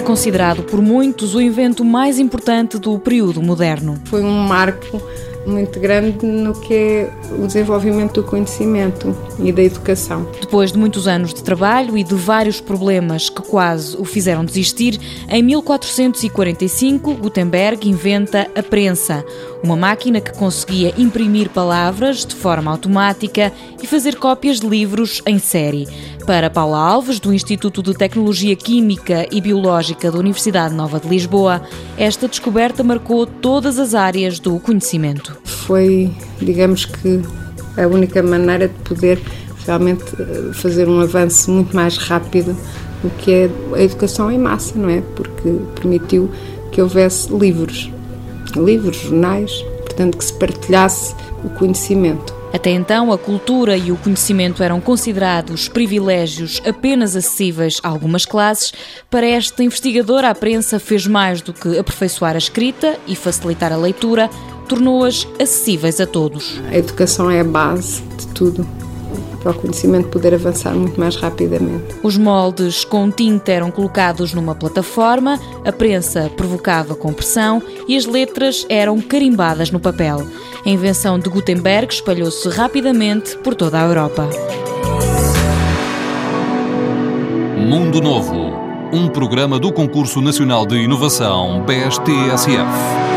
considerado por muitos o invento mais importante do período moderno. Foi um marco muito grande no que é o desenvolvimento do conhecimento e da educação. Depois de muitos anos de trabalho e de vários problemas que quase o fizeram desistir, em 1445 Gutenberg inventa a prensa, uma máquina que conseguia imprimir palavras de forma automática e fazer cópias de livros em série. Para Paula Alves, do Instituto de Tecnologia Química e Biológica da Universidade Nova de Lisboa, esta descoberta marcou todas as áreas do conhecimento. Foi, digamos que, a única maneira de poder realmente eh, fazer um avanço muito mais rápido do que é a educação em massa, não é? Porque permitiu que houvesse livros, livros, jornais, portanto que se partilhasse o conhecimento. Até então, a cultura e o conhecimento eram considerados privilégios apenas acessíveis a algumas classes. Para esta investigadora, a prensa fez mais do que aperfeiçoar a escrita e facilitar a leitura, tornou-as acessíveis a todos. A educação é a base de tudo para o conhecimento poder avançar muito mais rapidamente. Os moldes com tinta eram colocados numa plataforma, a prensa provocava compressão e as letras eram carimbadas no papel. A invenção de Gutenberg espalhou-se rapidamente por toda a Europa. Mundo Novo, um programa do Concurso Nacional de Inovação BSTSF.